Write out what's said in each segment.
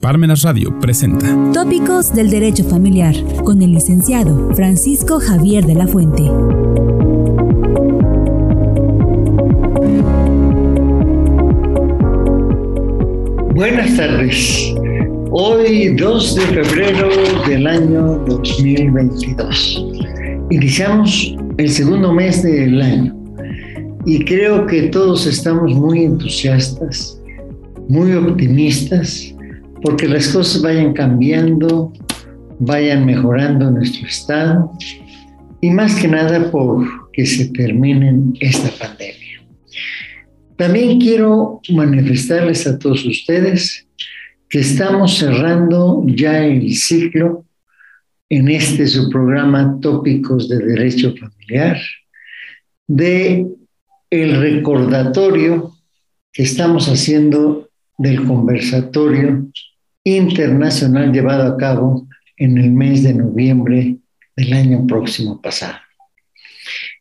Parmenas Radio presenta Tópicos del Derecho Familiar con el licenciado Francisco Javier de la Fuente. Buenas tardes. Hoy 2 de febrero del año 2022. Iniciamos el segundo mes del año y creo que todos estamos muy entusiastas, muy optimistas porque las cosas vayan cambiando, vayan mejorando nuestro estado y más que nada por que se termine esta pandemia. También quiero manifestarles a todos ustedes que estamos cerrando ya el ciclo en este su programa Tópicos de Derecho Familiar de el recordatorio que estamos haciendo del conversatorio internacional llevado a cabo en el mes de noviembre del año próximo pasado.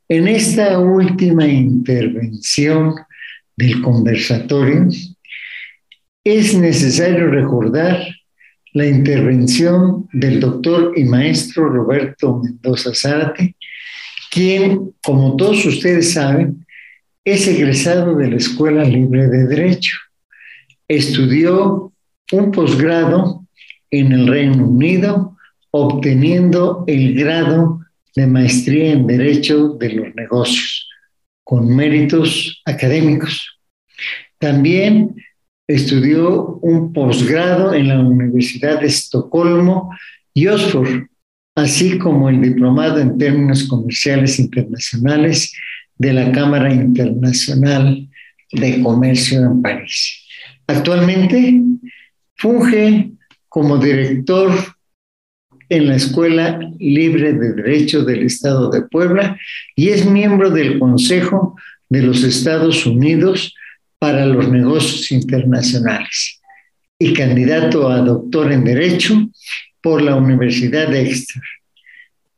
En esta última intervención del conversatorio, es necesario recordar la intervención del doctor y maestro Roberto Mendoza Zárate, quien, como todos ustedes saben, es egresado de la Escuela Libre de Derecho. Estudió un posgrado en el Reino Unido, obteniendo el grado de maestría en Derecho de los Negocios, con méritos académicos. También estudió un posgrado en la Universidad de Estocolmo y Oxford, así como el diplomado en términos comerciales internacionales de la Cámara Internacional de Comercio en París. Actualmente Funge como director en la Escuela Libre de Derecho del Estado de Puebla y es miembro del Consejo de los Estados Unidos para los Negocios Internacionales y candidato a doctor en Derecho por la Universidad de Exeter.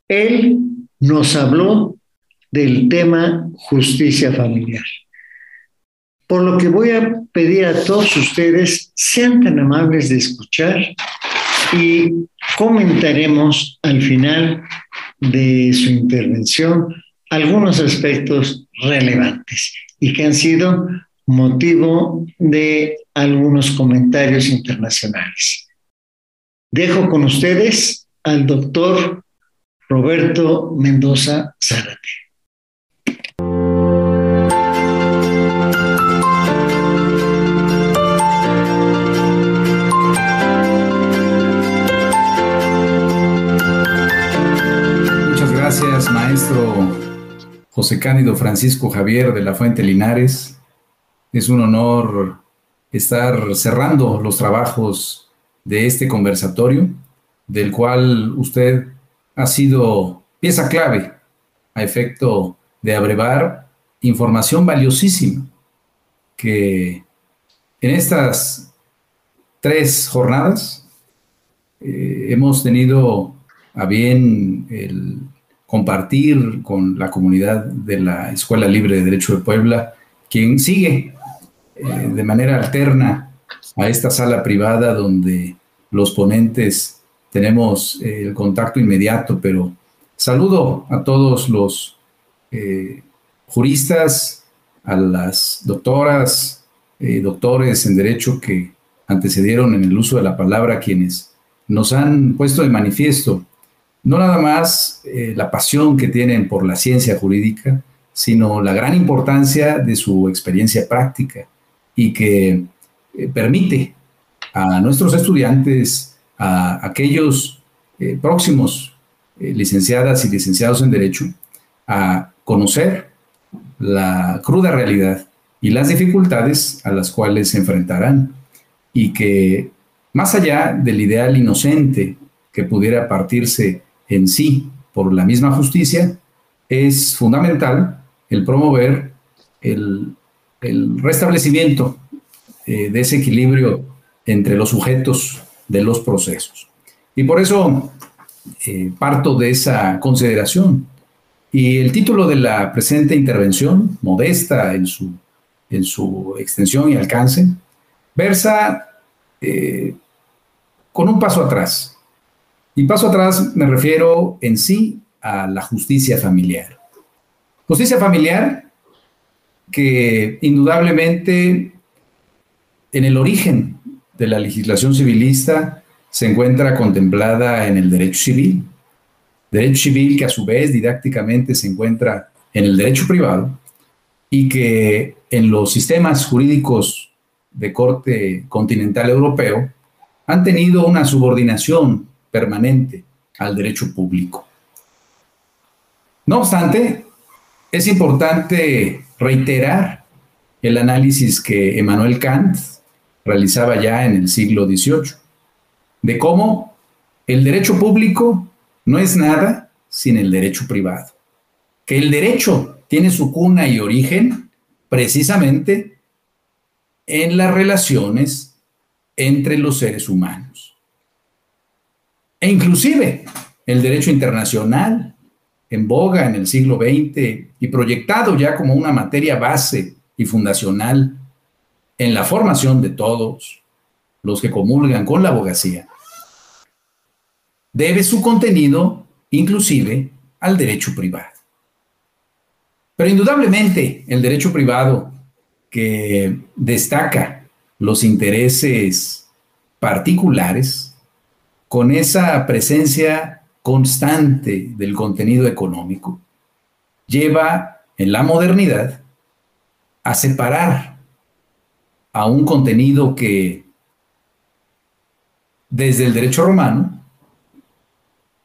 Él nos habló del tema justicia familiar. Por lo que voy a pedir a todos ustedes, sean tan amables de escuchar y comentaremos al final de su intervención algunos aspectos relevantes y que han sido motivo de algunos comentarios internacionales. Dejo con ustedes al doctor Roberto Mendoza Zárate. Gracias, maestro José Cándido Francisco Javier de la Fuente Linares. Es un honor estar cerrando los trabajos de este conversatorio, del cual usted ha sido pieza clave a efecto de abrevar información valiosísima que en estas tres jornadas eh, hemos tenido a bien el compartir con la comunidad de la Escuela Libre de Derecho de Puebla, quien sigue eh, de manera alterna a esta sala privada donde los ponentes tenemos eh, el contacto inmediato, pero saludo a todos los eh, juristas, a las doctoras, doctores en derecho que antecedieron en el uso de la palabra, quienes nos han puesto de manifiesto no nada más eh, la pasión que tienen por la ciencia jurídica, sino la gran importancia de su experiencia práctica y que eh, permite a nuestros estudiantes, a aquellos eh, próximos licenciadas y licenciados en Derecho, a conocer la cruda realidad y las dificultades a las cuales se enfrentarán y que más allá del ideal inocente que pudiera partirse en sí por la misma justicia, es fundamental el promover el, restablecimiento eh, de ese equilibrio entre los sujetos de los procesos. Y por eso eh, parto de esa consideración. Y el título de la presente intervención, modesta en su, en su extensión y alcance, versa eh, con un paso atrás. Y paso atrás me refiero en sí a la justicia familiar. Justicia familiar que indudablemente en el origen de la legislación civilista se encuentra contemplada en el derecho civil. Derecho civil que a su vez didácticamente se encuentra en el derecho privado y que en los sistemas jurídicos de corte continental europeo han tenido una subordinación permanente al derecho público. No obstante, es importante reiterar el análisis que Emmanuel Kant realizaba ya en el siglo XVIII, de cómo el derecho público no es nada sin el derecho privado, que el derecho tiene su cuna y origen precisamente en las relaciones entre los seres humanos. E inclusive el derecho internacional, en boga en el siglo XX y proyectado ya como una materia base y fundacional en la formación de todos los que comulgan con la abogacía, debe su contenido inclusive al derecho privado. Pero indudablemente el derecho privado que destaca los intereses particulares con esa presencia constante del contenido económico, lleva en la modernidad a separar a un contenido que desde el derecho romano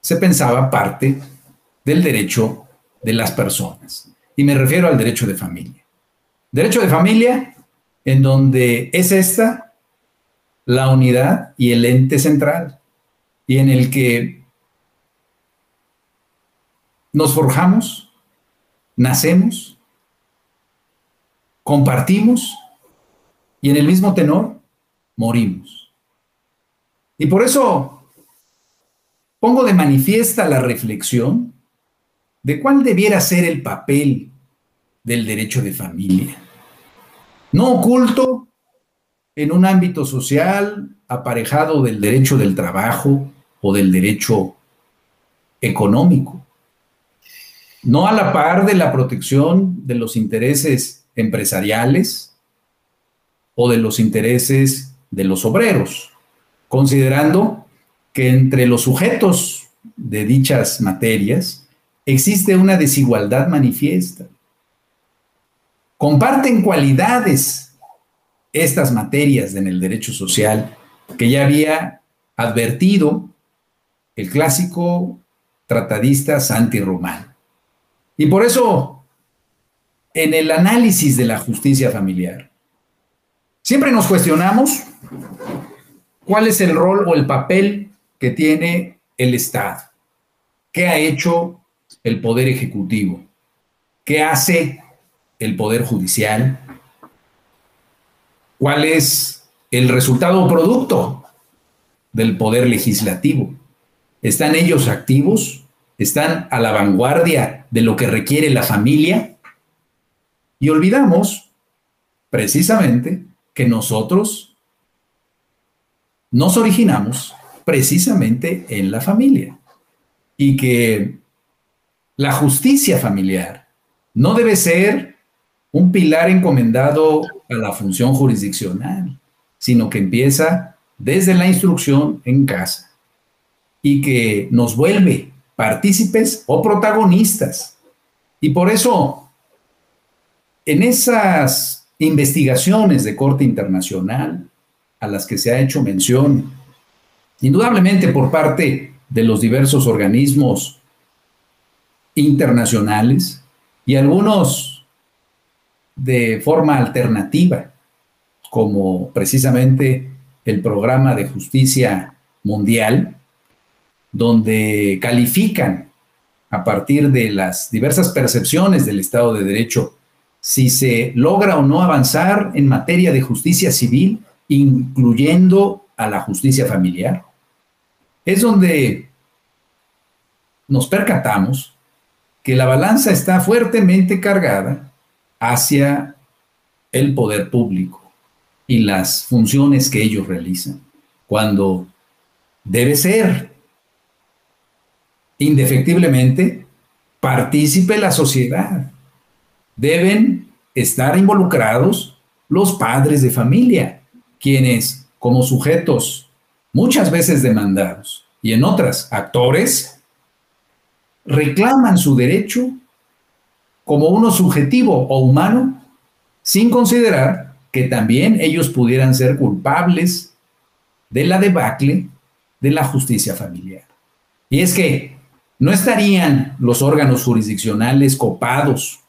se pensaba parte del derecho de las personas. Y me refiero al derecho de familia. Derecho de familia en donde es esta la unidad y el ente central y en el que nos forjamos, nacemos, compartimos y en el mismo tenor morimos. Y por eso pongo de manifiesta la reflexión de cuál debiera ser el papel del derecho de familia. No oculto en un ámbito social aparejado del derecho del trabajo o del derecho económico. No a la par de la protección de los intereses empresariales o de los intereses de los obreros, considerando que entre los sujetos de dichas materias existe una desigualdad manifiesta. Comparten cualidades estas materias en el derecho social que ya había advertido el clásico tratadista Santi Román. Y por eso, en el análisis de la justicia familiar, Siempre nos cuestionamos cuál es el rol o el papel que tiene el Estado. ¿Qué ha hecho el Poder Ejecutivo? ¿Qué hace el Poder Judicial? ¿Cuál es el resultado o producto del Poder Legislativo? ¿Están ellos activos? ¿Están a la vanguardia de lo que requiere la familia? Y olvidamos, precisamente, que nosotros nos originamos precisamente en la familia y que la justicia familiar no debe ser un pilar encomendado a la función jurisdiccional, sino que empieza desde la instrucción en casa y que nos vuelve partícipes o protagonistas. Y por eso, en esas investigaciones de corte internacional a las que se ha hecho mención, indudablemente por parte de los diversos organismos internacionales y algunos de forma alternativa, como precisamente el programa de justicia mundial, donde califican a partir de las diversas percepciones del Estado de Derecho si se logra o no avanzar en materia de justicia civil, incluyendo a la justicia familiar. Es donde nos percatamos que la balanza está fuertemente cargada hacia el poder público y las funciones que ellos realizan, cuando debe ser indefectiblemente partícipe la sociedad. Deben estar involucrados los padres de familia, quienes como sujetos muchas veces demandados y en otras actores, reclaman su derecho como uno subjetivo o humano, sin considerar que también ellos pudieran ser culpables de la debacle de la justicia familiar. Y es que no estarían los órganos jurisdiccionales copados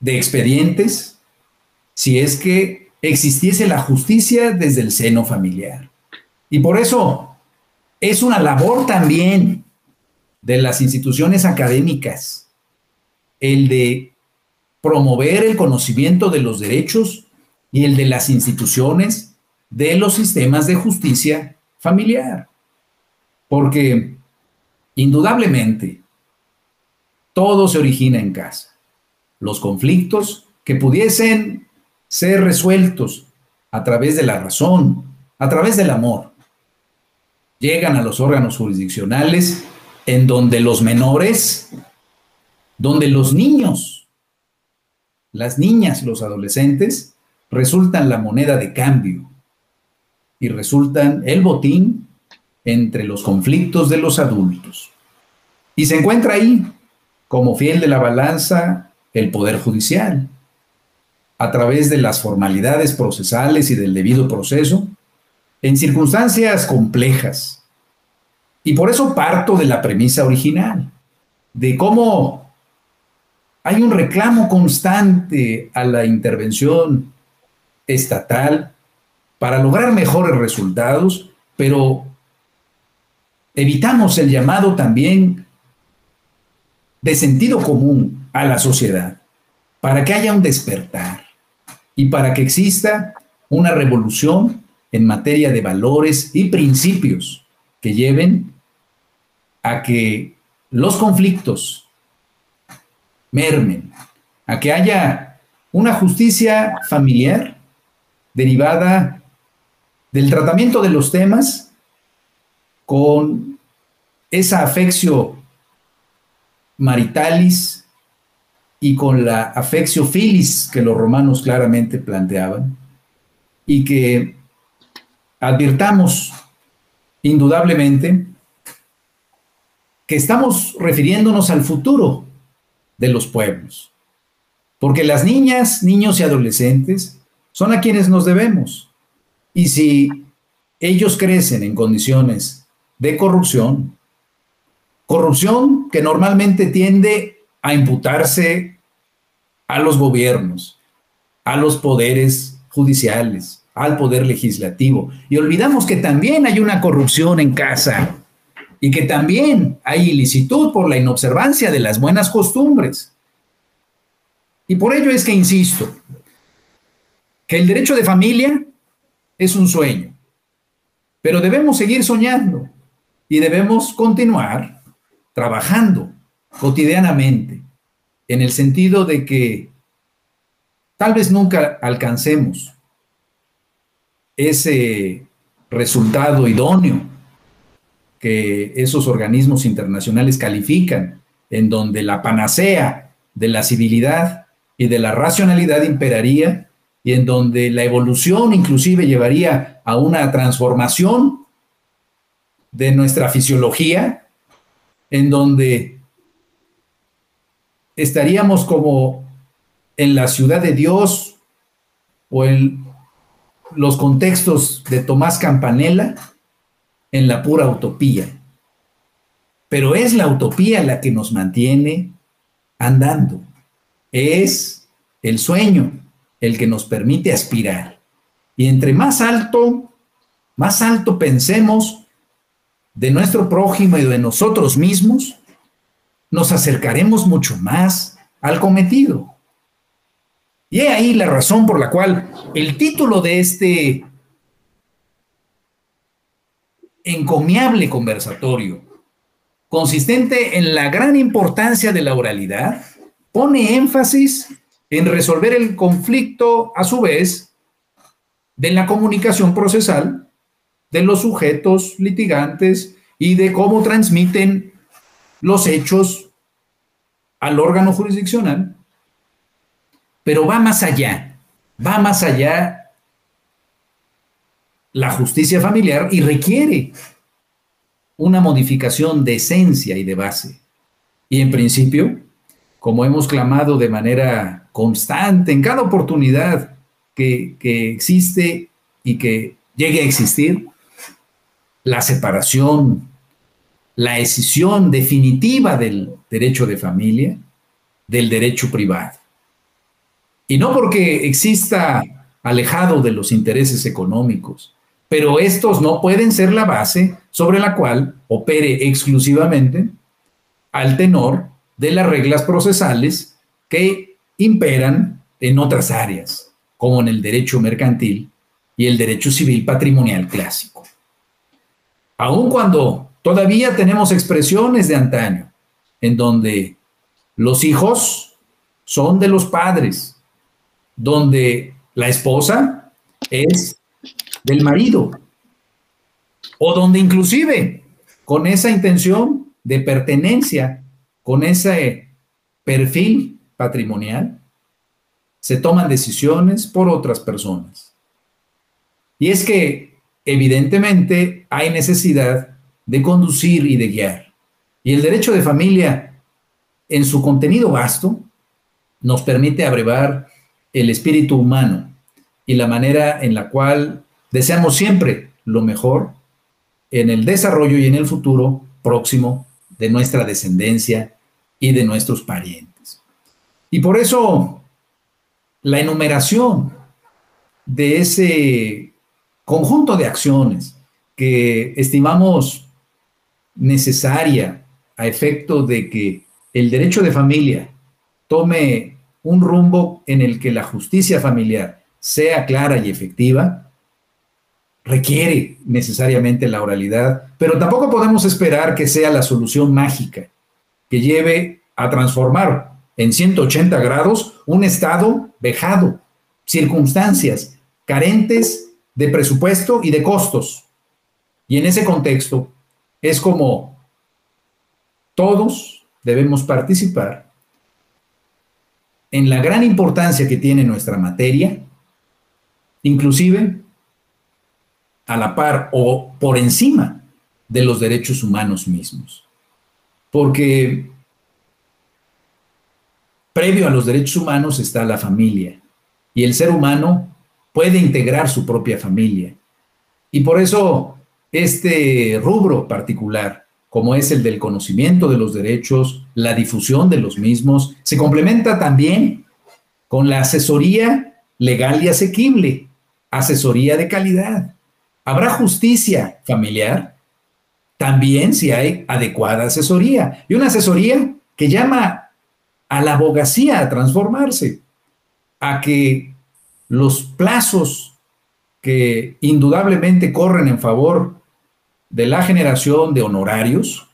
de expedientes si es que existiese la justicia desde el seno familiar. Y por eso es una labor también de las instituciones académicas el de promover el conocimiento de los derechos y el de las instituciones de los sistemas de justicia familiar. Porque indudablemente todo se origina en casa. Los conflictos que pudiesen ser resueltos a través de la razón, a través del amor, llegan a los órganos jurisdiccionales en donde los menores, donde los niños, las niñas, los adolescentes, resultan la moneda de cambio y resultan el botín entre los conflictos de los adultos. Y se encuentra ahí, como fiel de la balanza, el Poder Judicial, a través de las formalidades procesales y del debido proceso, en circunstancias complejas. Y por eso parto de la premisa original, de cómo hay un reclamo constante a la intervención estatal para lograr mejores resultados, pero evitamos el llamado también de sentido común a la sociedad, para que haya un despertar y para que exista una revolución en materia de valores y principios que lleven a que los conflictos mermen, a que haya una justicia familiar derivada del tratamiento de los temas con esa afeccio maritalis y con la afeccio filis que los romanos claramente planteaban y que advirtamos indudablemente que estamos refiriéndonos al futuro de los pueblos, porque las niñas, niños y adolescentes son a quienes nos debemos. Y si ellos crecen en condiciones de corrupción, corrupción que normalmente tiende a imputarse a los gobiernos, a los poderes judiciales, al poder legislativo. Y olvidamos que también hay una corrupción en casa y que también hay ilicitud por la inobservancia de las buenas costumbres. Y por ello es que insisto, que el derecho de familia es un sueño, pero debemos seguir soñando y debemos continuar trabajando cotidianamente en el sentido de que tal vez nunca alcancemos ese resultado idóneo que esos organismos internacionales califican, en donde la panacea de la civilidad y de la racionalidad imperaría y en donde la evolución inclusive llevaría a una transformación de nuestra fisiología, en donde estaríamos como en la ciudad de Dios o en los contextos de Tomás Campanella en la pura utopía. Pero es la utopía la que nos mantiene andando. Es el sueño el que nos permite aspirar. Y entre más alto, más alto pensemos de nuestro prójimo y de nosotros mismos, nos acercaremos mucho más al cometido. Y he ahí la razón por la cual el título de este encomiable conversatorio, consistente en la gran importancia de la oralidad, pone énfasis en resolver el conflicto, a su vez, de la comunicación procesal de los sujetos litigantes y de cómo transmiten los hechos al órgano jurisdiccional, pero va más allá, va más allá la justicia familiar y requiere una modificación de esencia y de base. Y en principio, como hemos clamado de manera constante en cada oportunidad que, que existe y que llegue a existir, la separación, la escisión definitiva del derecho de familia del derecho privado. Y no porque exista alejado de los intereses económicos, pero estos no pueden ser la base sobre la cual opere exclusivamente al tenor de las reglas procesales que imperan en otras áreas, como en el derecho mercantil y el derecho civil patrimonial clásico. Aun cuando todavía tenemos expresiones de antaño, en donde los hijos son de los padres, donde la esposa es del marido, o donde inclusive con esa intención de pertenencia, con ese perfil patrimonial, se toman decisiones por otras personas. Y es que evidentemente hay necesidad de conducir y de guiar. Y el derecho de familia, en su contenido vasto, nos permite abrevar el espíritu humano y la manera en la cual deseamos siempre lo mejor en el desarrollo y en el futuro próximo de nuestra descendencia y de nuestros parientes. Y por eso la enumeración de ese conjunto de acciones que estimamos necesaria a efecto de que el derecho de familia tome un rumbo en el que la justicia familiar sea clara y efectiva, requiere necesariamente la oralidad, pero tampoco podemos esperar que sea la solución mágica que lleve a transformar en 180 grados un Estado vejado, circunstancias carentes de presupuesto y de costos. Y en ese contexto es como todos debemos participar en la gran importancia que tiene nuestra materia, inclusive a la par o por encima de los derechos humanos mismos. Porque previo a los derechos humanos está la familia y el ser humano puede integrar su propia familia. Y por eso este rubro particular como es el del conocimiento de los derechos, la difusión de los mismos, se complementa también con la asesoría legal y asequible, asesoría de calidad. ¿Habrá justicia familiar? También si hay adecuada asesoría. Y una asesoría que llama a la abogacía a transformarse, a que los plazos que indudablemente corren en favor de la generación de honorarios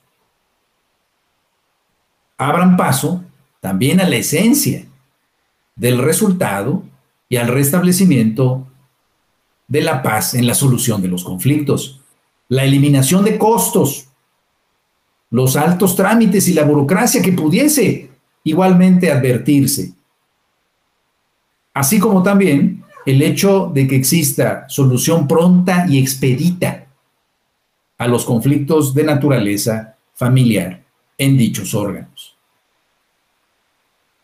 abran paso también a la esencia del resultado y al restablecimiento de la paz en la solución de los conflictos, la eliminación de costos, los altos trámites y la burocracia que pudiese igualmente advertirse, así como también el hecho de que exista solución pronta y expedita a los conflictos de naturaleza familiar en dichos órganos.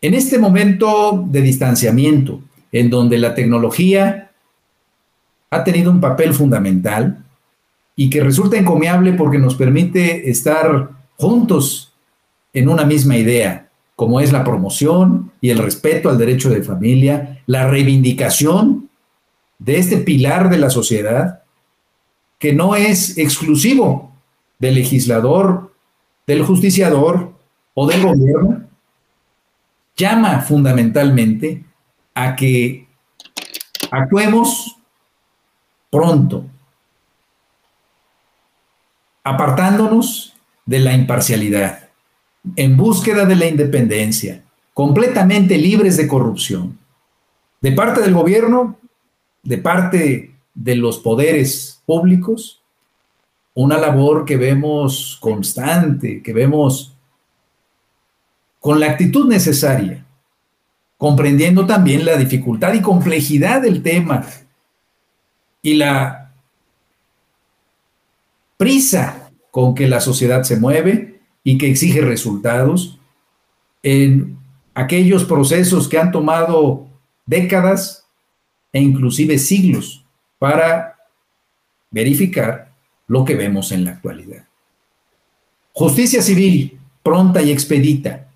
En este momento de distanciamiento, en donde la tecnología ha tenido un papel fundamental y que resulta encomiable porque nos permite estar juntos en una misma idea, como es la promoción y el respeto al derecho de familia, la reivindicación de este pilar de la sociedad que no es exclusivo del legislador, del justiciador o del gobierno, llama fundamentalmente a que actuemos pronto, apartándonos de la imparcialidad, en búsqueda de la independencia, completamente libres de corrupción, de parte del gobierno, de parte de los poderes públicos una labor que vemos constante, que vemos con la actitud necesaria, comprendiendo también la dificultad y complejidad del tema y la prisa con que la sociedad se mueve y que exige resultados en aquellos procesos que han tomado décadas e inclusive siglos para verificar lo que vemos en la actualidad. Justicia civil pronta y expedita,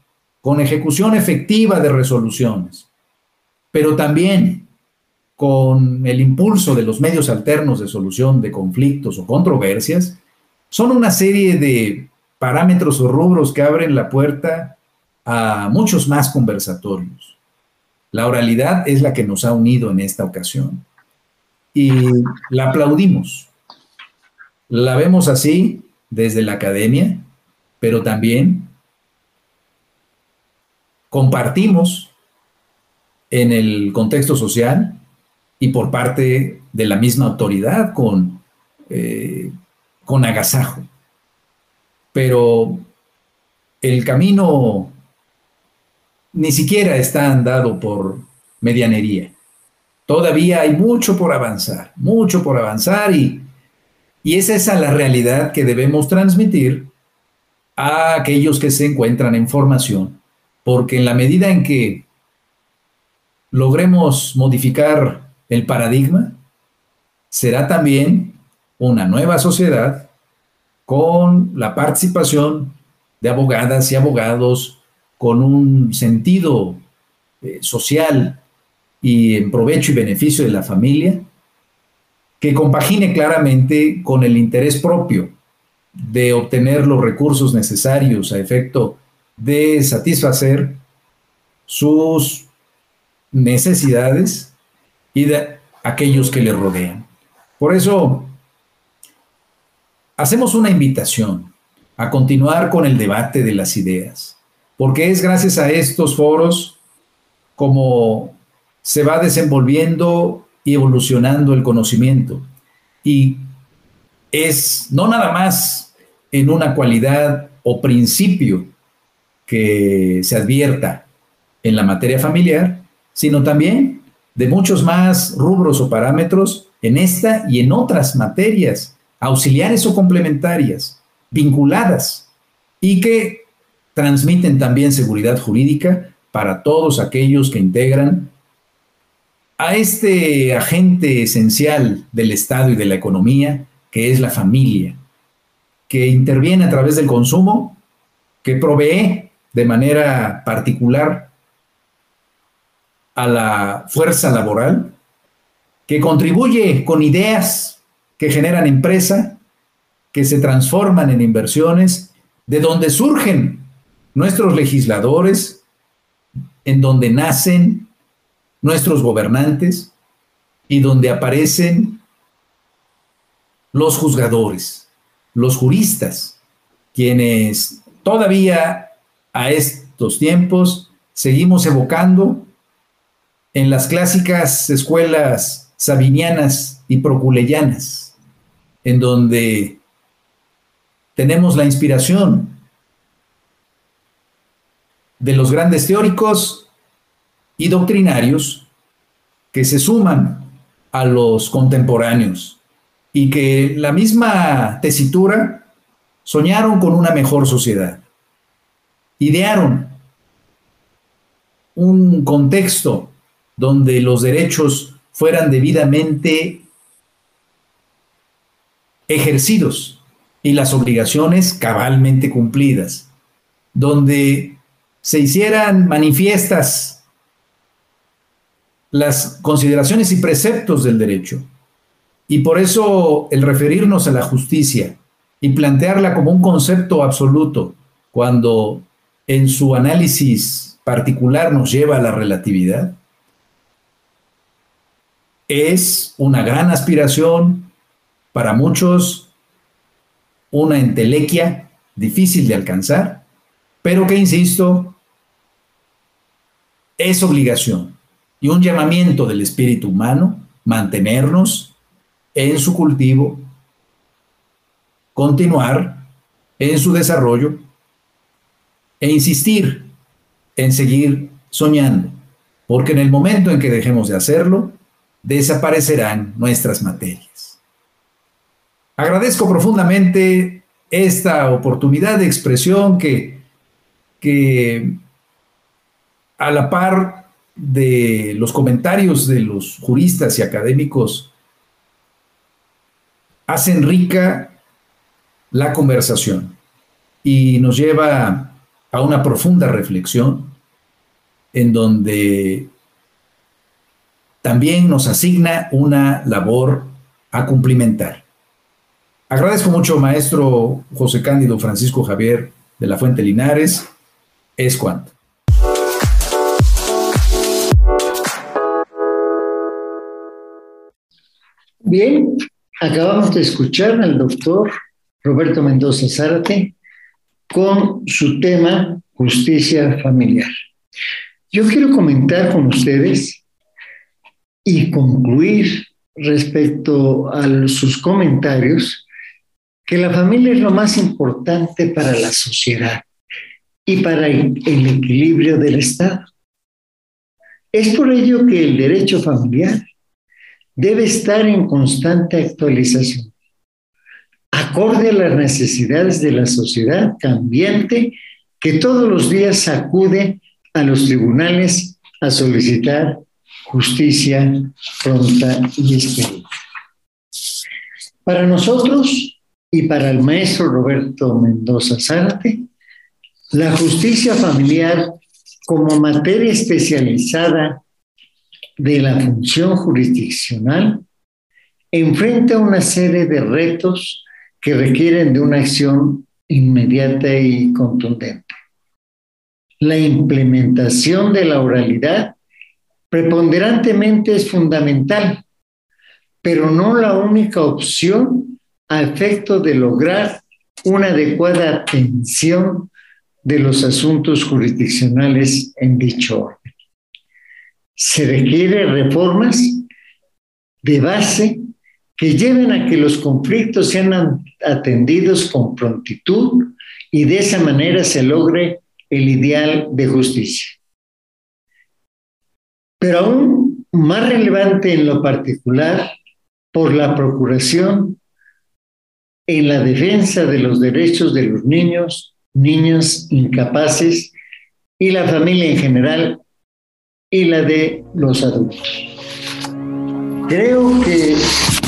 con ejecución efectiva de resoluciones, pero también con el impulso de los medios alternos de solución de conflictos o controversias, son una serie de parámetros o rubros que abren la puerta a muchos más conversatorios. La oralidad es la que nos ha unido en esta ocasión y la aplaudimos. La vemos así desde la academia, pero también compartimos en el contexto social y por parte de la misma autoridad con, eh, con agasajo. Pero el camino ni siquiera está andado por medianería. Todavía hay mucho por avanzar, mucho por avanzar y, y es la realidad que debemos transmitir a aquellos que se encuentran en formación, porque en la medida en que logremos modificar el paradigma, será también una nueva sociedad con la participación de abogadas y abogados, con un sentido eh, social y en provecho y beneficio de la familia, que compagine claramente con el interés propio de obtener los recursos necesarios a efecto de satisfacer sus necesidades y de aquellos que le rodean. Por eso, hacemos una invitación a continuar con el debate de las ideas porque es gracias a estos foros como se va desenvolviendo y evolucionando el conocimiento. Y es no nada más en una cualidad o principio que se advierta en la materia familiar, sino también de muchos más rubros o parámetros en esta y en otras materias auxiliares o complementarias, vinculadas, y que transmiten también seguridad jurídica para todos aquellos que integran a este agente esencial del Estado y de la economía, que es la familia, que interviene a través del consumo, que provee de manera particular a la fuerza laboral, que contribuye con ideas que generan empresa, que se transforman en inversiones, de donde surgen nuestros legisladores, en donde nacen nuestros gobernantes y donde aparecen los juzgadores, los juristas, quienes todavía a estos tiempos seguimos evocando en las clásicas escuelas sabinianas y proculeyanas, en donde tenemos la inspiración de los grandes teóricos y doctrinarios que se suman a los contemporáneos y que la misma tesitura soñaron con una mejor sociedad. Idearon un contexto donde los derechos fueran debidamente ejercidos y las obligaciones cabalmente cumplidas, donde se hicieran manifiestas las consideraciones y preceptos del derecho. Y por eso el referirnos a la justicia y plantearla como un concepto absoluto cuando en su análisis particular nos lleva a la relatividad, es una gran aspiración para muchos, una entelequia difícil de alcanzar, pero que, insisto, es obligación y un llamamiento del espíritu humano mantenernos en su cultivo continuar en su desarrollo e insistir en seguir soñando, porque en el momento en que dejemos de hacerlo, desaparecerán nuestras materias. Agradezco profundamente esta oportunidad de expresión que, a la par de los comentarios de los juristas y académicos hacen rica la conversación y nos lleva a una profunda reflexión en donde también nos asigna una labor a cumplimentar. Agradezco mucho, maestro José Cándido Francisco Javier de la Fuente Linares. Es cuanto. Bien, acabamos de escuchar al doctor Roberto Mendoza Zárate con su tema justicia familiar. Yo quiero comentar con ustedes y concluir respecto a sus comentarios que la familia es lo más importante para la sociedad y para el, equilibrio del Estado. Es por ello que el derecho familiar debe estar en constante actualización, acorde a las necesidades de la sociedad cambiante que todos los días acude a los tribunales a solicitar justicia pronta y expedita. Para nosotros y para el maestro Roberto Mendoza Zárate, la justicia familiar como materia especializada de la función jurisdiccional enfrenta una serie de retos que requieren de una acción inmediata y contundente. La implementación de la oralidad preponderantemente es fundamental, pero no la única opción a efecto de lograr una adecuada atención de los asuntos jurisdiccionales en dicho orden. Se requieren reformas de base que lleven a que los conflictos sean atendidos con prontitud y de esa manera se logre el ideal de justicia. Pero aún más relevante en lo particular, por la procuración en la defensa de los derechos de los niños, niñas incapaces y la familia en general y la de los adultos. Creo que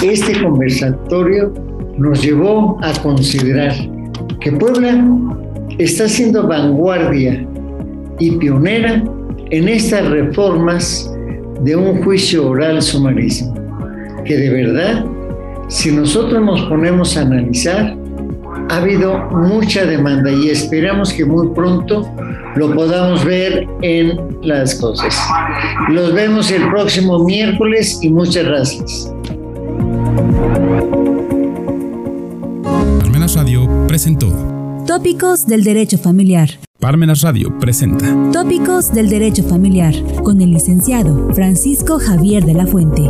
este conversatorio nos llevó a considerar que Puebla está siendo vanguardia y pionera en estas reformas de un juicio oral sumarísimo, que de verdad, si nosotros nos ponemos a analizar, ha habido mucha demanda y esperamos que muy pronto lo podamos ver en las cosas. Los vemos el próximo miércoles y muchas gracias. Parmenas Radio presentó Tópicos del Derecho Familiar. Parmenas Radio presenta Tópicos del Derecho Familiar con el licenciado Francisco Javier de la Fuente.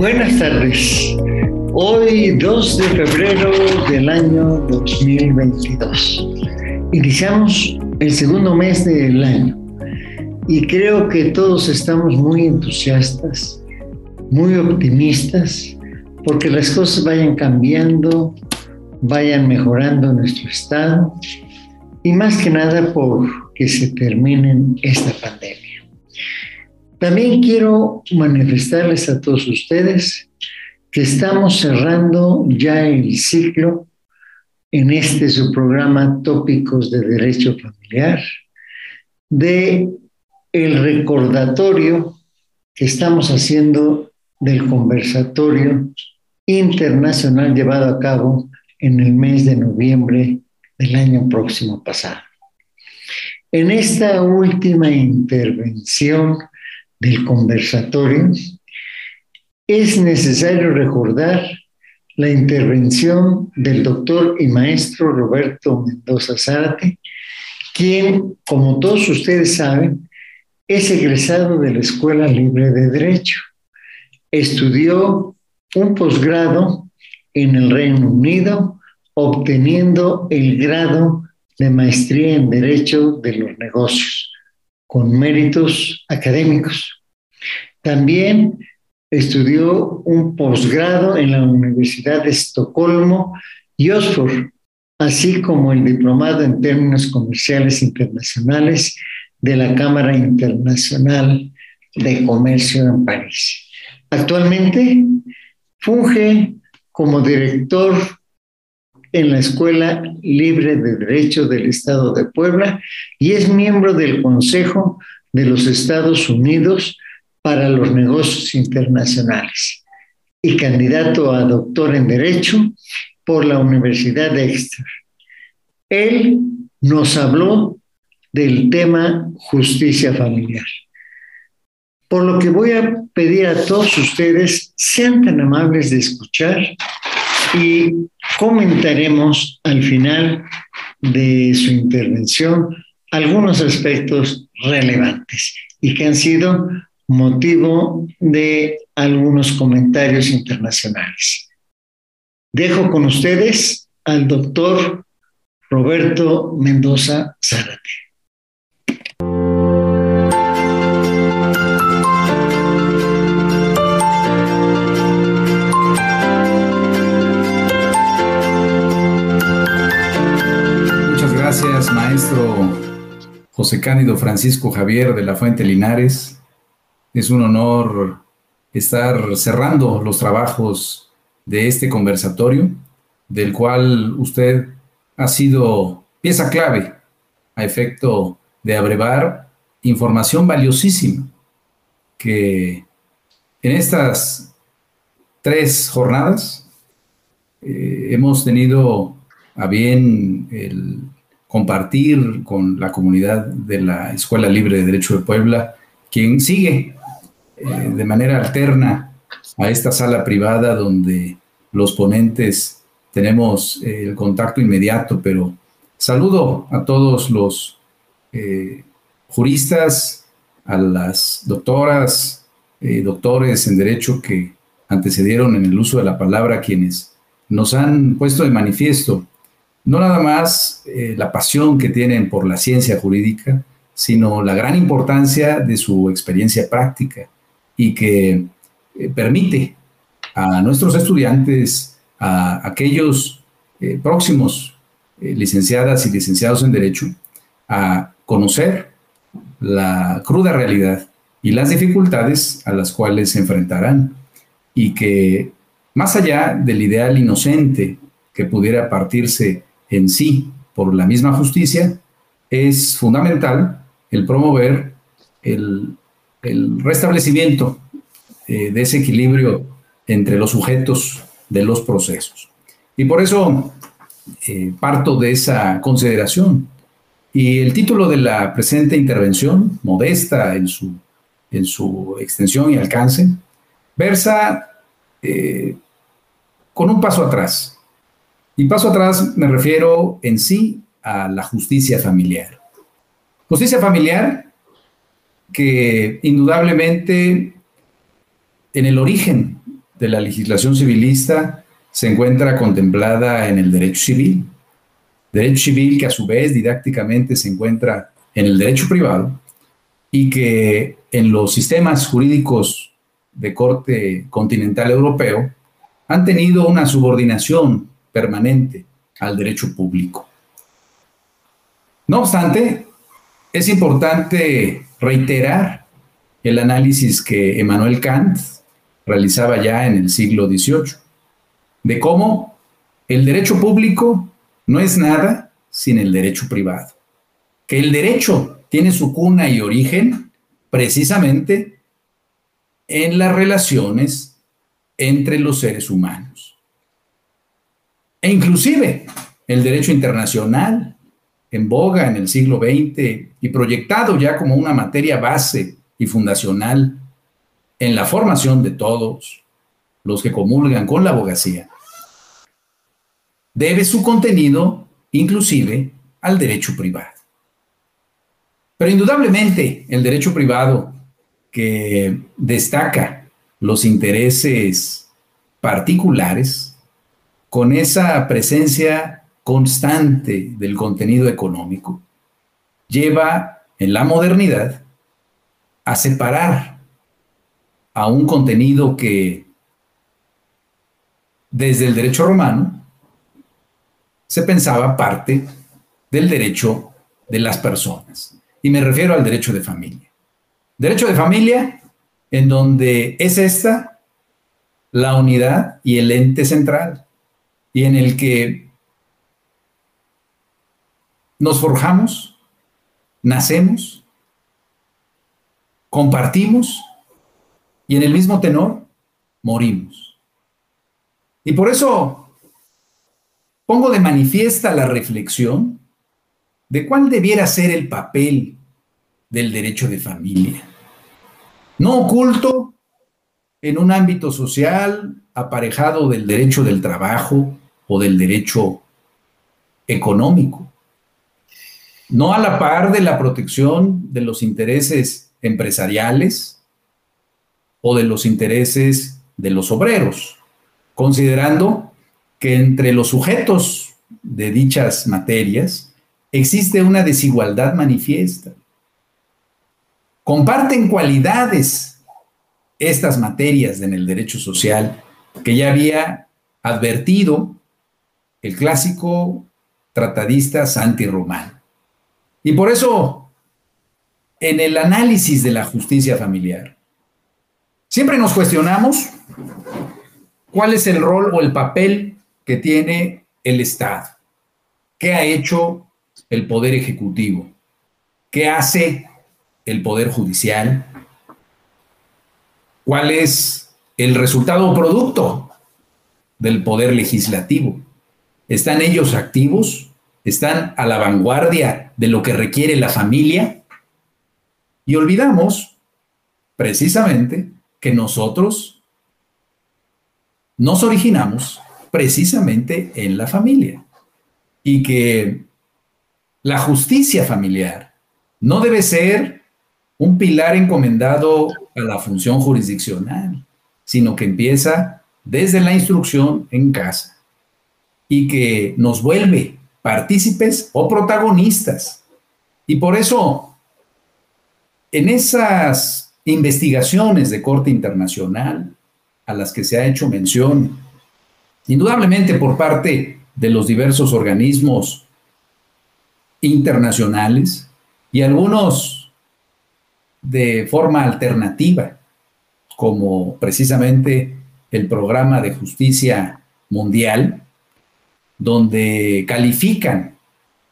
Buenas tardes. Hoy 2 de febrero del año 2022. Iniciamos el segundo mes del año y creo que todos estamos muy entusiastas, muy optimistas, porque las cosas vayan cambiando, vayan mejorando nuestro estado y más que nada por que se termine esta pandemia. También quiero manifestarles a todos ustedes que estamos cerrando ya el ciclo en este su programa Tópicos de Derecho Familiar de el recordatorio que estamos haciendo del conversatorio internacional llevado a cabo en el mes de noviembre del año próximo pasado. En esta última intervención del conversatorio, es necesario recordar la intervención del doctor y maestro Roberto Mendoza Zárate, quien, como todos ustedes saben, es egresado de la Escuela Libre de Derecho. Estudió un posgrado en el Reino Unido, obteniendo el grado de maestría en Derecho de los Negocios, con méritos académicos. También estudió un posgrado en la Universidad de Estocolmo y Oxford, así como el diplomado en términos comerciales internacionales de la Cámara Internacional de Comercio en París. Actualmente funge como director en la Escuela Libre de Derecho del Estado de Puebla y es miembro del Consejo de los Estados Unidos para los Negocios Internacionales y candidato a doctor en Derecho por la Universidad de Exeter. Él nos habló del tema justicia familiar. Por lo que voy a pedir a todos ustedes, sean tan amables de escuchar y comentaremos al final de su intervención algunos aspectos relevantes y que han sido motivo de algunos comentarios internacionales. Dejo con ustedes al doctor Roberto Mendoza Zárate. Gracias, maestro José Cándido Francisco Javier de la Fuente Linares. Es un honor estar cerrando los trabajos de este conversatorio, del cual usted ha sido pieza clave a efecto de abrevar información valiosísima que en estas tres jornadas eh, hemos tenido a bien el compartir con la comunidad de la Escuela Libre de Derecho de Puebla, quien sigue eh, de manera alterna a esta sala privada donde los ponentes tenemos eh, el contacto inmediato, pero saludo a todos los eh, juristas, a las doctoras, doctores en derecho que antecedieron en el uso de la palabra, quienes nos han puesto de manifiesto no nada más eh, la pasión que tienen por la ciencia jurídica, sino la gran importancia de su experiencia práctica y que eh, permite a nuestros estudiantes, a aquellos eh, próximos licenciadas y licenciados en Derecho, a conocer la cruda realidad y las dificultades a las cuales se enfrentarán y que más allá del ideal inocente que pudiera partirse en sí por la misma justicia, es fundamental el promover el, restablecimiento eh, de ese equilibrio entre los sujetos de los procesos. Y por eso eh, parto de esa consideración. Y el título de la presente intervención, modesta en su, en su extensión y alcance, versa eh, con un paso atrás y paso atrás me refiero en sí a la justicia familiar. Justicia familiar que indudablemente en el origen de la legislación civilista se encuentra contemplada en el derecho civil, derecho civil que a su vez didácticamente se encuentra en el derecho privado y que en los sistemas jurídicos de corte continental europeo han tenido una subordinación permanente al derecho público. No obstante, es importante reiterar el análisis que Emmanuel Kant realizaba ya en el siglo XVIII, de cómo el derecho público no es nada sin el derecho privado, que el derecho tiene su cuna y origen precisamente en las relaciones entre los seres humanos e inclusive el derecho internacional en boga en el siglo XX y proyectado ya como una materia base y fundacional en la formación de todos los que comulgan con la abogacía, debe su contenido inclusive al derecho privado. Pero indudablemente el derecho privado que destaca los intereses particulares con esa presencia constante del contenido económico, lleva en la modernidad a separar a un contenido que desde el derecho romano se pensaba parte del derecho de las personas. Y me refiero al derecho de familia. Derecho de familia en donde es esta la unidad y el ente central y en el que nos forjamos, nacemos, compartimos y en el mismo tenor morimos. Y por eso pongo de manifiesta la reflexión de cuál debiera ser el papel del derecho de familia. No oculto en un ámbito social aparejado del derecho del trabajo o del derecho económico. No a la par de la protección de los intereses empresariales o de los intereses de los obreros, considerando que entre los sujetos de dichas materias existe una desigualdad manifiesta. Comparten cualidades estas materias en el derecho social que ya había advertido el clásico tratadista Santi Román. Y por eso, en el análisis de la justicia familiar, siempre nos cuestionamos cuál es el rol o el papel que tiene el Estado, qué ha hecho el Poder Ejecutivo, qué hace el Poder Judicial, cuál es el resultado o producto del Poder Legislativo. ¿Están ellos activos? ¿Están a la vanguardia de lo que requiere la familia? Y olvidamos, precisamente, que nosotros nos originamos precisamente en la familia y que la justicia familiar no debe ser un pilar encomendado a la función jurisdiccional, sino que empieza desde la instrucción en casa y que nos vuelve partícipes o protagonistas. Y por eso, en esas investigaciones de corte internacional a las que se ha hecho mención, indudablemente por parte de los diversos organismos internacionales y algunos de forma alternativa, como precisamente el programa de justicia mundial, donde califican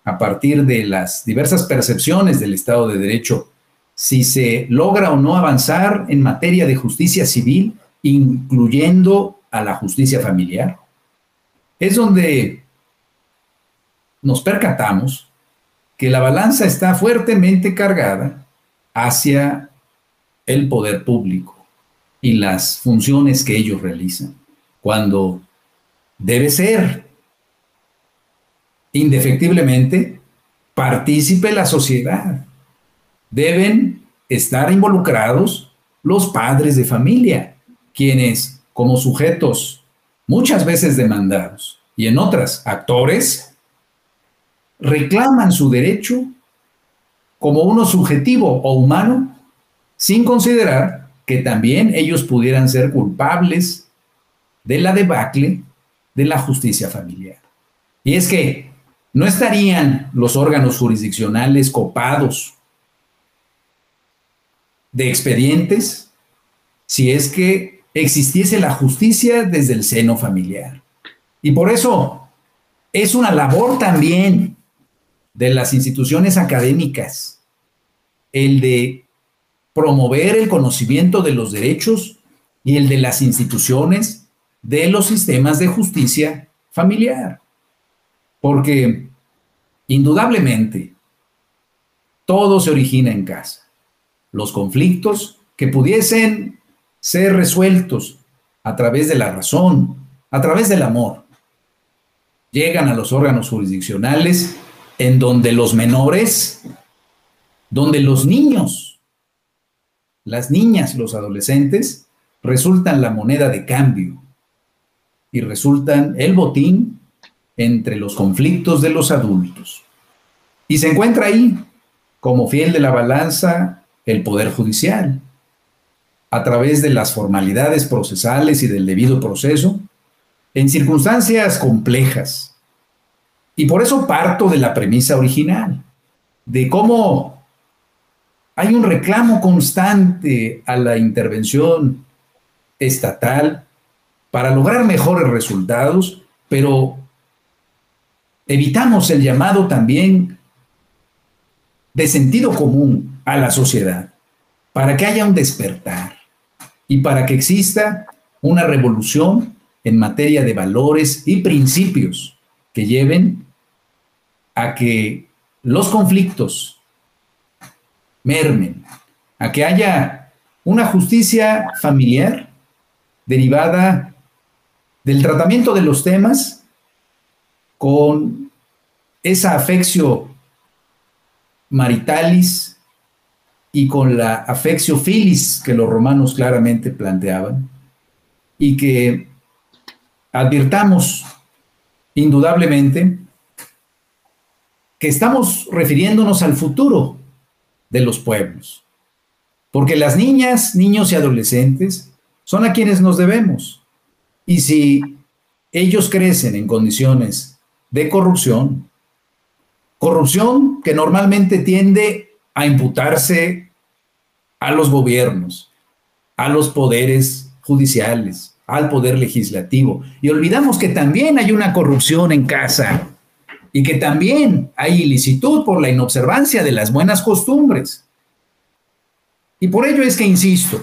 a partir de las diversas percepciones del Estado de Derecho si se logra o no avanzar en materia de justicia civil, incluyendo a la justicia familiar. Es donde nos percatamos que la balanza está fuertemente cargada hacia el poder público y las funciones que ellos realizan, cuando debe ser indefectiblemente partícipe la sociedad. Deben estar involucrados los padres de familia, quienes como sujetos muchas veces demandados y en otras actores, reclaman su derecho como uno subjetivo o humano, sin considerar que también ellos pudieran ser culpables de la debacle de la justicia familiar. Y es que no estarían los órganos jurisdiccionales copados de expedientes si es que existiese la justicia desde el seno familiar. Y por eso es una labor también de las instituciones académicas el de promover el conocimiento de los derechos y el de las instituciones de los sistemas de justicia familiar. Porque indudablemente todo se origina en casa. Los conflictos que pudiesen ser resueltos a través de la razón, a través del amor, llegan a los órganos jurisdiccionales en donde los menores donde los niños, las niñas, los adolescentes, resultan la moneda de cambio y resultan el botín entre los conflictos de los adultos. Y se encuentra ahí, como fiel de la balanza, el Poder Judicial, a través de las formalidades procesales y del debido proceso, en circunstancias complejas. Y por eso parto de la premisa original, de cómo hay un reclamo constante a la intervención estatal para lograr mejores resultados, pero evitamos el llamado también de sentido común a la sociedad, para que haya un despertar y para que exista una revolución en materia de valores y principios que lleven a que los conflictos mermen, a que haya una justicia familiar derivada del tratamiento de los temas con esa afección maritalis y con la afeccio filis que los romanos claramente planteaban, y que advirtamos indudablemente que estamos refiriéndonos al futuro de los pueblos, porque las niñas, niños y adolescentes son a quienes nos debemos, y si ellos crecen en condiciones de corrupción, corrupción que normalmente tiende a imputarse a los gobiernos, a los poderes judiciales, al poder legislativo. Y olvidamos que también hay una corrupción en casa y que también hay ilicitud por la inobservancia de las buenas costumbres. Y por ello es que insisto,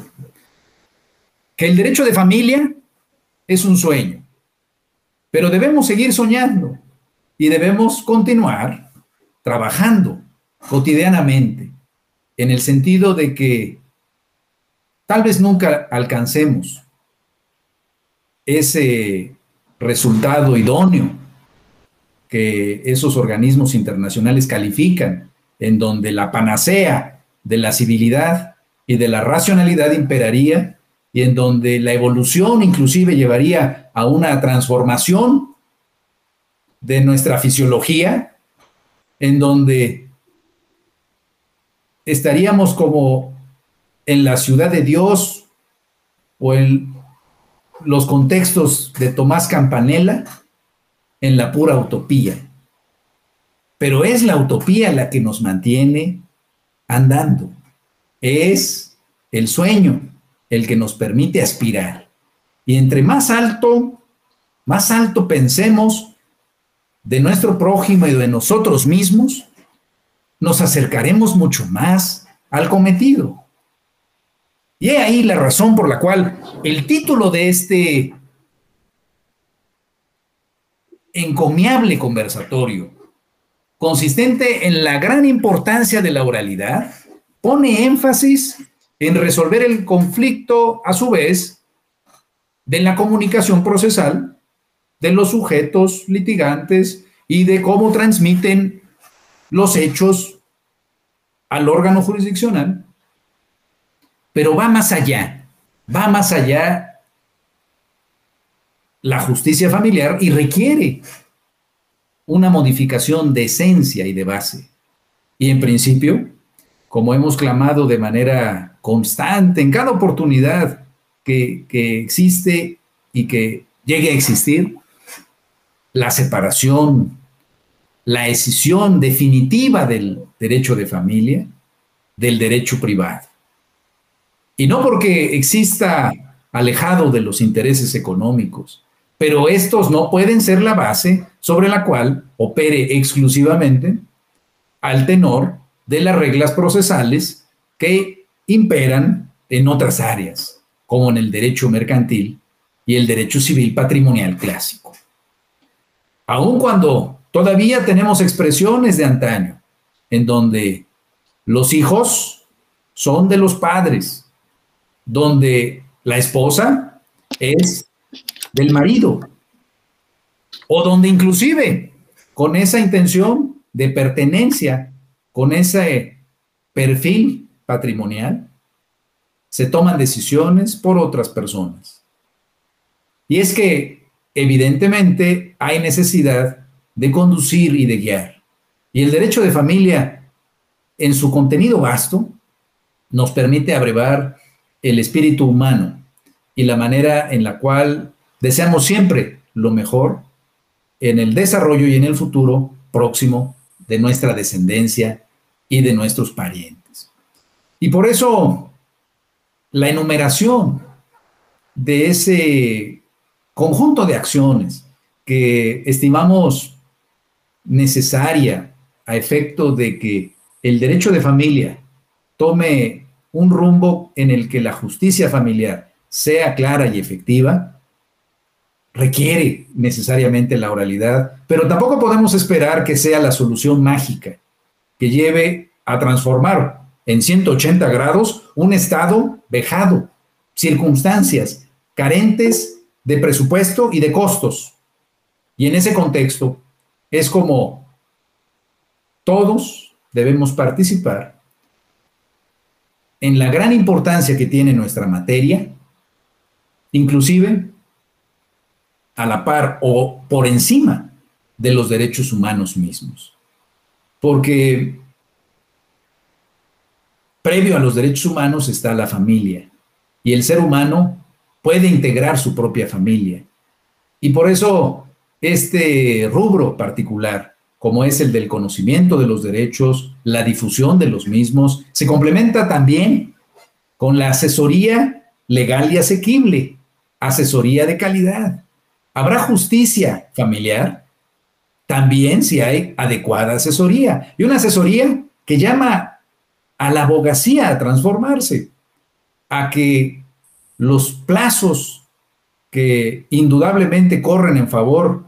que el derecho de familia es un sueño, pero debemos seguir soñando y debemos continuar trabajando cotidianamente, en el sentido de que tal vez nunca alcancemos ese resultado idóneo que esos organismos internacionales califican, en donde la panacea de la civilidad y de la racionalidad imperaría y en donde la evolución inclusive llevaría a una transformación de nuestra fisiología, en donde estaríamos como en la ciudad de Dios o en los contextos de Tomás Campanella en la pura utopía. Pero es la utopía la que nos mantiene andando. Es el sueño el que nos permite aspirar. Y entre más alto, más alto pensemos de nuestro prójimo y de nosotros mismos, nos acercaremos mucho más al cometido. Y he ahí la razón por la cual el título de este encomiable conversatorio, consistente en la gran importancia de la oralidad, pone énfasis en resolver el conflicto, a su vez, de la comunicación procesal de los sujetos litigantes y de cómo transmiten los hechos al órgano jurisdiccional, pero va más allá, va más allá la justicia familiar y requiere una modificación de esencia y de base. Y en principio, como hemos clamado de manera constante en cada oportunidad que, que existe y que llegue a existir, la separación la escisión definitiva del derecho de familia del derecho privado. Y no porque exista alejado de los intereses económicos, pero estos no pueden ser la base sobre la cual opere exclusivamente al tenor de las reglas procesales que imperan en otras áreas, como en el derecho mercantil y el derecho civil patrimonial clásico. Aun cuando Todavía tenemos expresiones de antaño en donde los hijos son de los padres, donde la esposa es del marido, o donde inclusive con esa intención de pertenencia, con ese perfil patrimonial, se toman decisiones por otras personas. Y es que, evidentemente, hay necesidad de conducir y de guiar. Y el derecho de familia, en su contenido vasto, nos permite abrevar el espíritu humano y la manera en la cual deseamos siempre lo mejor en el desarrollo y en el futuro próximo de nuestra descendencia y de nuestros parientes. Y por eso la enumeración de ese conjunto de acciones que estimamos necesaria a efecto de que el derecho de familia tome un rumbo en el que la justicia familiar sea clara y efectiva, requiere necesariamente la oralidad, pero tampoco podemos esperar que sea la solución mágica que lleve a transformar en 180 grados un estado vejado, circunstancias carentes de presupuesto y de costos. Y en ese contexto es como todos debemos participar en la gran importancia que tiene nuestra materia, inclusive a la par o por encima de los derechos humanos mismos. Porque previo a los derechos humanos está la familia y el ser humano puede integrar su propia familia. Y por eso este rubro particular, como es el del conocimiento de los derechos, la difusión de los mismos, se complementa también con la asesoría legal y asequible, asesoría de calidad. ¿Habrá justicia familiar? También si hay adecuada asesoría. Y una asesoría que llama a la abogacía a transformarse, a que los plazos que indudablemente corren en favor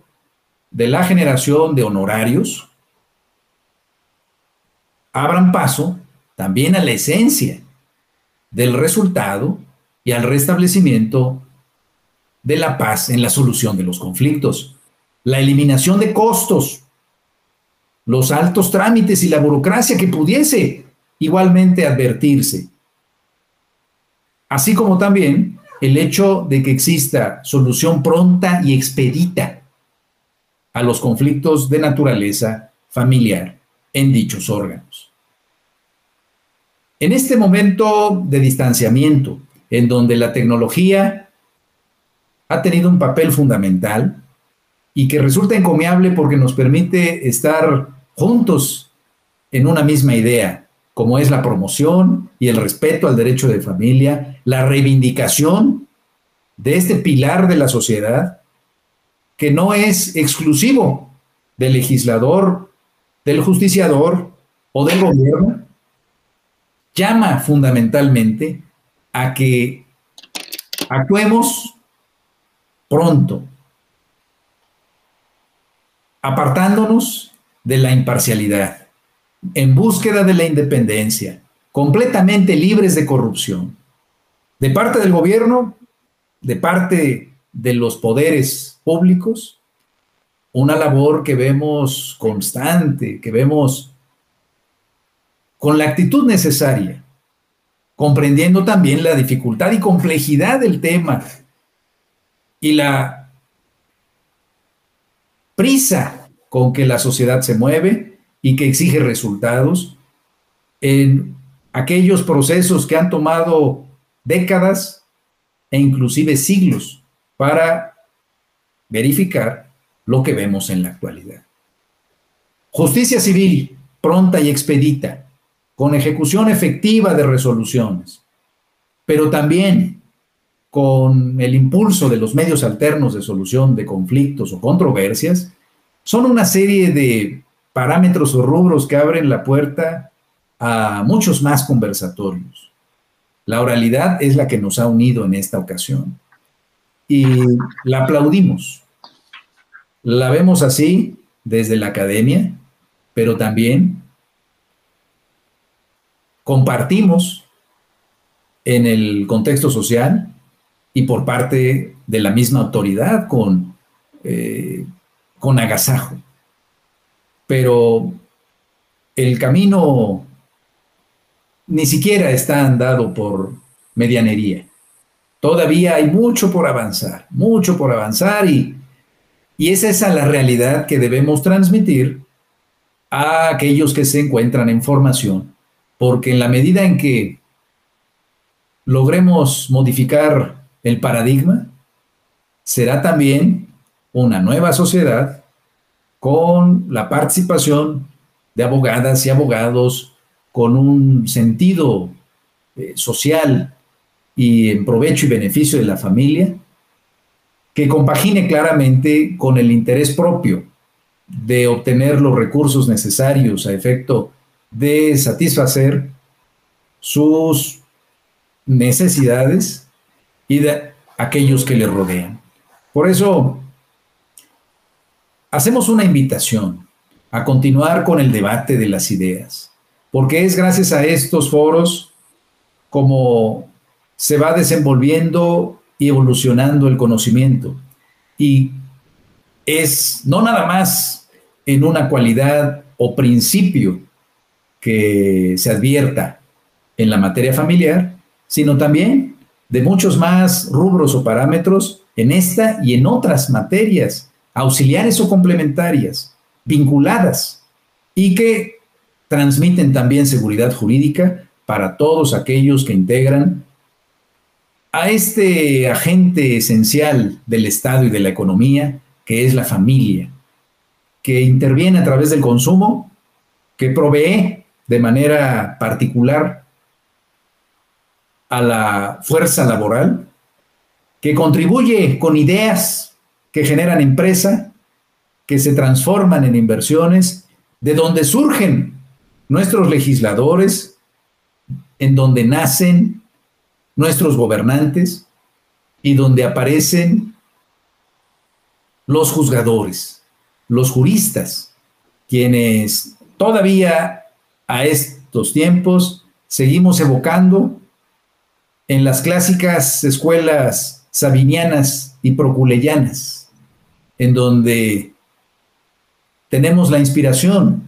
de la generación de honorarios abran paso también a la esencia del resultado y al restablecimiento de la paz en la solución de los conflictos, la eliminación de costos, los altos trámites y la burocracia que pudiese igualmente advertirse. Así como también el hecho de que exista solución pronta y expedita a los conflictos de naturaleza familiar en dichos órganos. En este momento de distanciamiento, en donde la tecnología ha tenido un papel fundamental y que resulta encomiable porque nos permite estar juntos en una misma idea, como es la promoción y el respeto al derecho de familia, la reivindicación de este pilar de la sociedad, que no es exclusivo del legislador, del justiciador o del gobierno, llama fundamentalmente a que actuemos pronto, apartándonos de la imparcialidad en búsqueda de la independencia, completamente libres de corrupción, de parte del gobierno, de parte de los poderes públicos, una labor que vemos constante, que vemos con la actitud necesaria, comprendiendo también la dificultad y complejidad del tema y la prisa con que la sociedad se mueve y que exige resultados en aquellos procesos que han tomado décadas e inclusive siglos para verificar lo que vemos en la actualidad. Justicia civil pronta y expedita, con ejecución efectiva de resoluciones, pero también con el impulso de los medios alternos de solución de conflictos o controversias, son una serie de parámetros o rubros que abren la puerta a muchos más conversatorios. La oralidad es la que nos ha unido en esta ocasión y la aplaudimos. La vemos así desde la academia, pero también compartimos en el contexto social y por parte de la misma autoridad con, eh, con agasajo pero el camino ni siquiera está andado por medianería. Todavía hay mucho por avanzar, mucho por avanzar y, y es la realidad que debemos transmitir a aquellos que se encuentran en formación, porque en la medida en que logremos modificar el paradigma, será también una nueva sociedad con la participación de abogadas y abogados con un sentido eh, social y en provecho y beneficio de la familia, que compagine claramente con el interés propio de obtener los recursos necesarios a efecto de satisfacer sus necesidades y de aquellos que le rodean. Por eso, hacemos una invitación a continuar con el debate de las ideas, porque es gracias a estos foros como se va desenvolviendo y evolucionando el conocimiento. Y es no nada más en una cualidad o principio que se advierta en la materia familiar, sino también de muchos más rubros o parámetros en esta y en otras materias auxiliares o complementarias, vinculadas y que transmiten también seguridad jurídica para todos aquellos que integran a este agente esencial del Estado y de la economía, que es la familia, que interviene a través del consumo, que provee de manera particular a la fuerza laboral, que contribuye con ideas que generan empresa, que se transforman en inversiones, de donde surgen nuestros legisladores, en donde nacen nuestros gobernantes y donde aparecen los juzgadores, los juristas, quienes todavía a estos tiempos seguimos evocando en las clásicas escuelas sabinianas y proculeyanas, en donde tenemos la inspiración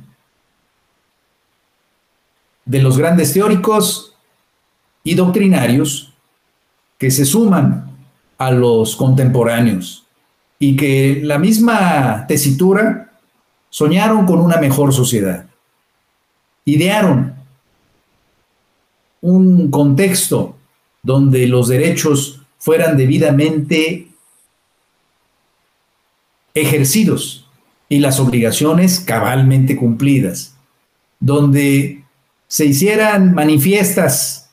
de los grandes teóricos y doctrinarios que se suman a los contemporáneos y que la misma tesitura soñaron con una mejor sociedad, idearon un contexto donde los derechos fueran debidamente ejercidos y las obligaciones cabalmente cumplidas, donde se hicieran manifiestas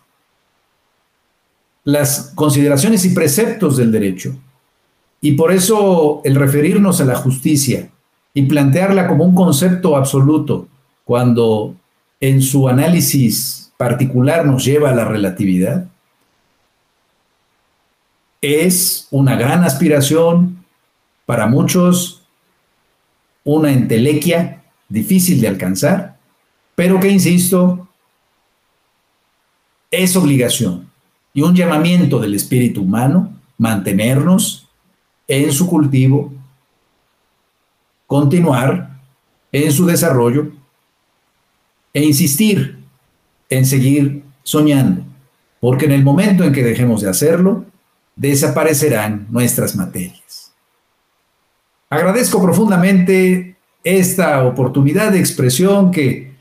las consideraciones y preceptos del derecho. Y por eso el referirnos a la justicia y plantearla como un concepto absoluto, cuando en su análisis particular nos lleva a la relatividad, es una gran aspiración para muchos, una entelequia difícil de alcanzar, pero que, insisto, es obligación y un llamamiento del espíritu humano mantenernos en su cultivo, continuar en su desarrollo e insistir en seguir soñando, porque en el momento en que dejemos de hacerlo, desaparecerán nuestras materias. Agradezco profundamente esta oportunidad de expresión que,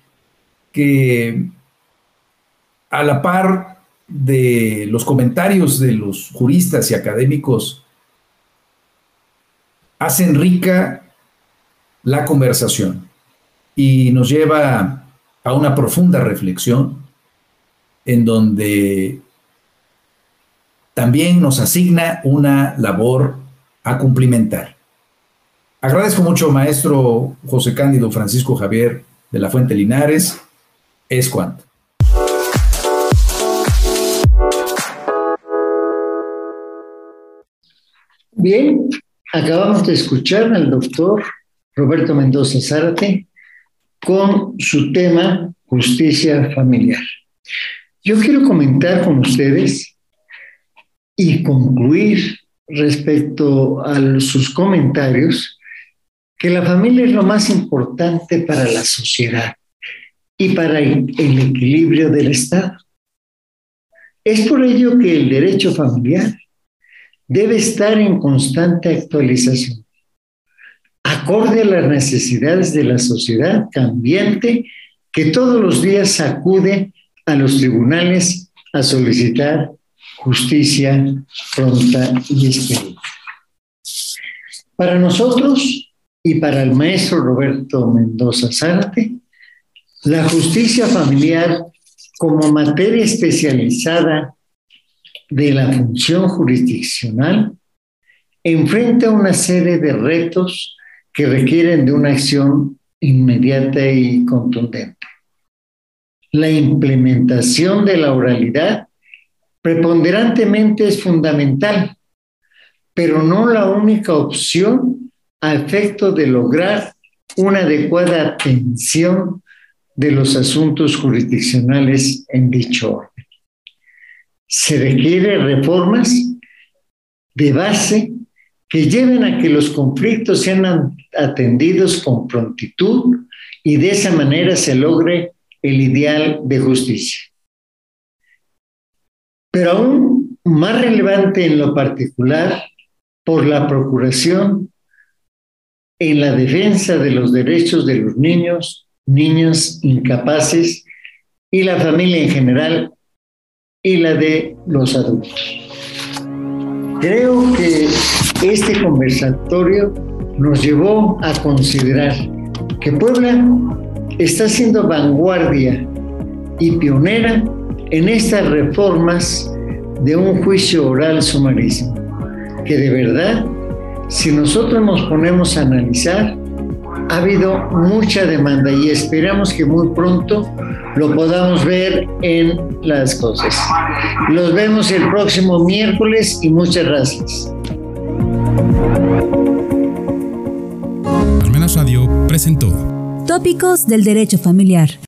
a la par de los comentarios de los juristas y académicos hacen rica la conversación y nos lleva a una profunda reflexión en donde también nos asigna una labor a cumplimentar. Agradezco mucho, maestro José Cándido Francisco Javier de la Fuente Linares. Es cuanto. Bien, acabamos de escuchar al doctor Roberto Mendoza Zárate con su tema justicia familiar. Yo quiero comentar con ustedes y concluir respecto a sus comentarios que la familia es lo más importante para la sociedad y para el equilibrio del Estado. Es por ello que el derecho familiar debe estar en constante actualización, acorde a las necesidades de la sociedad cambiante que todos los días acude a los tribunales a solicitar justicia pronta y expedita. Para nosotros y para el maestro Roberto Mendoza Zárate, la justicia familiar como materia especializada de la función jurisdiccional enfrenta una serie de retos que requieren de una acción inmediata y contundente. La implementación de la oralidad preponderantemente es fundamental, pero no la única opción a efecto de lograr una adecuada atención de los asuntos jurisdiccionales en dicho orden. Se requieren reformas de base que lleven a que los conflictos sean atendidos con prontitud y de esa manera se logre el ideal de justicia. Pero aún más relevante en lo particular, por la procuración en la defensa de los derechos de los niños, niñas incapaces y la familia en general y la de los adultos. Creo que este conversatorio nos llevó a considerar que Puebla está siendo vanguardia y pionera en estas reformas de un juicio oral sumarísimo, que de verdad, si nosotros nos ponemos a analizar, ha habido mucha demanda y esperamos que muy pronto lo podamos ver en las cosas. Los vemos el próximo miércoles y muchas gracias. Almenas Radio presentó Tópicos del Derecho Familiar.